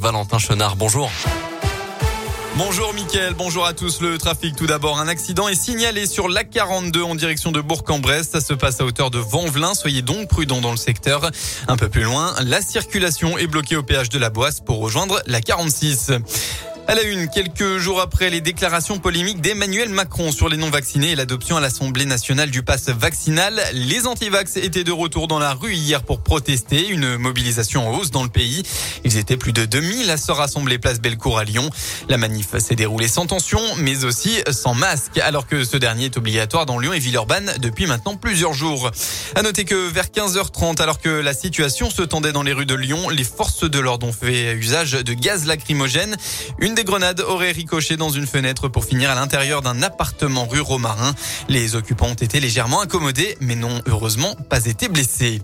Valentin Chenard. Bonjour. Bonjour Mickaël, bonjour à tous. Le trafic tout d'abord. Un accident est signalé sur la 42 en direction de Bourg-en-Bresse. Ça se passe à hauteur de Vanvelin. Soyez donc prudents dans le secteur. Un peu plus loin, la circulation est bloquée au péage de la Boisse pour rejoindre la 46. À la une, quelques jours après les déclarations polémiques d'Emmanuel Macron sur les non-vaccinés et l'adoption à l'Assemblée nationale du pass vaccinal, les antivax étaient de retour dans la rue hier pour protester. Une mobilisation en hausse dans le pays. Ils étaient plus de 2000 à se rassembler place Bellecour à Lyon. La manif s'est déroulée sans tension, mais aussi sans masque, alors que ce dernier est obligatoire dans Lyon et Villeurbanne depuis maintenant plusieurs jours. À noter que vers 15h30, alors que la situation se tendait dans les rues de Lyon, les forces de l'ordre ont fait usage de gaz lacrymogène. Des grenades auraient ricoché dans une fenêtre pour finir à l'intérieur d'un appartement rue Romarin. Les occupants ont été légèrement incommodés, mais n'ont heureusement pas été blessés.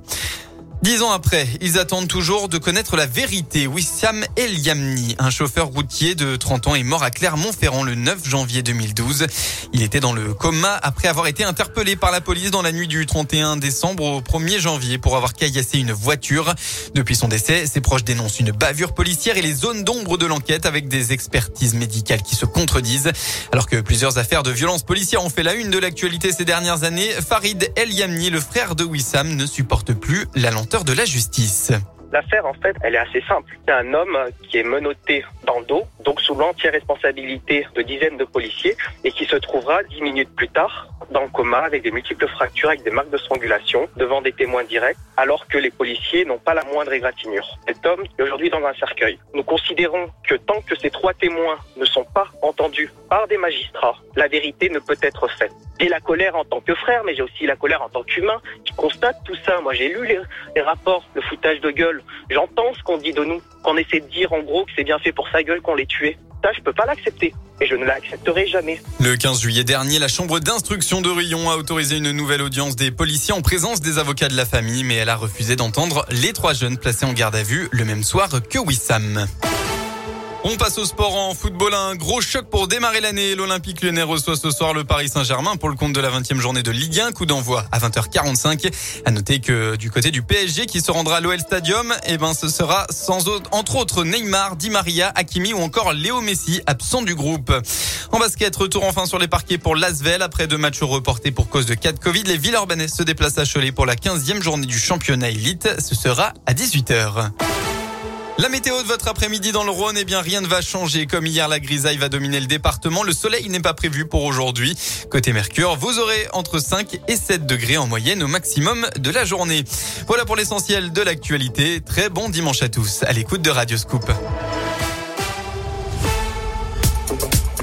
Dix ans après, ils attendent toujours de connaître la vérité. Wissam El Yamni, un chauffeur routier de 30 ans, est mort à Clermont-Ferrand le 9 janvier 2012. Il était dans le coma après avoir été interpellé par la police dans la nuit du 31 décembre au 1er janvier pour avoir caillassé une voiture. Depuis son décès, ses proches dénoncent une bavure policière et les zones d'ombre de l'enquête avec des expertises médicales qui se contredisent. Alors que plusieurs affaires de violence policière ont fait la une de l'actualité ces dernières années, Farid El Yamni, le frère de Wissam, ne supporte plus la lenteur de la justice. L'affaire, en fait, elle est assez simple. C'est un homme qui est menotté dans le dos, donc sous l'entière responsabilité de dizaines de policiers, et qui se trouvera dix minutes plus tard dans le coma avec des multiples fractures, avec des marques de strangulation, devant des témoins directs, alors que les policiers n'ont pas la moindre égratignure. Cet homme est aujourd'hui dans un cercueil. Nous considérons que tant que ces trois témoins ne sont pas entendus par des magistrats, la vérité ne peut être faite. J'ai la colère en tant que frère, mais j'ai aussi la colère en tant qu'humain qui constate tout ça. Moi, j'ai lu les, rapports, le foutage de gueule. J'entends ce qu'on dit de nous, qu'on essaie de dire en gros que c'est bien fait pour sa gueule qu'on les tué. Ça, je peux pas l'accepter. Et je ne l'accepterai jamais. Le 15 juillet dernier, la chambre d'instruction de Rion a autorisé une nouvelle audience des policiers en présence des avocats de la famille, mais elle a refusé d'entendre les trois jeunes placés en garde à vue le même soir que Wissam. On passe au sport en football. Un gros choc pour démarrer l'année. L'Olympique lyonnais reçoit ce soir le Paris Saint-Germain pour le compte de la 20e journée de Ligue 1. Coup d'envoi à 20h45. À noter que du côté du PSG qui se rendra à l'OL Stadium, eh ben, ce sera sans autre, entre autres Neymar, Di Maria, Hakimi ou encore Léo Messi, absent du groupe. En basket, retour enfin sur les parquets pour l'Asvel. Après deux matchs reportés pour cause de cas de Covid, les Villeurbanais se déplacent à Cholet pour la 15e journée du championnat élite. Ce sera à 18h. La météo de votre après-midi dans le Rhône, eh bien rien ne va changer. Comme hier, la grisaille va dominer le département. Le soleil n'est pas prévu pour aujourd'hui. Côté Mercure, vous aurez entre 5 et 7 degrés en moyenne au maximum de la journée. Voilà pour l'essentiel de l'actualité. Très bon dimanche à tous. À l'écoute de Radio Scoop.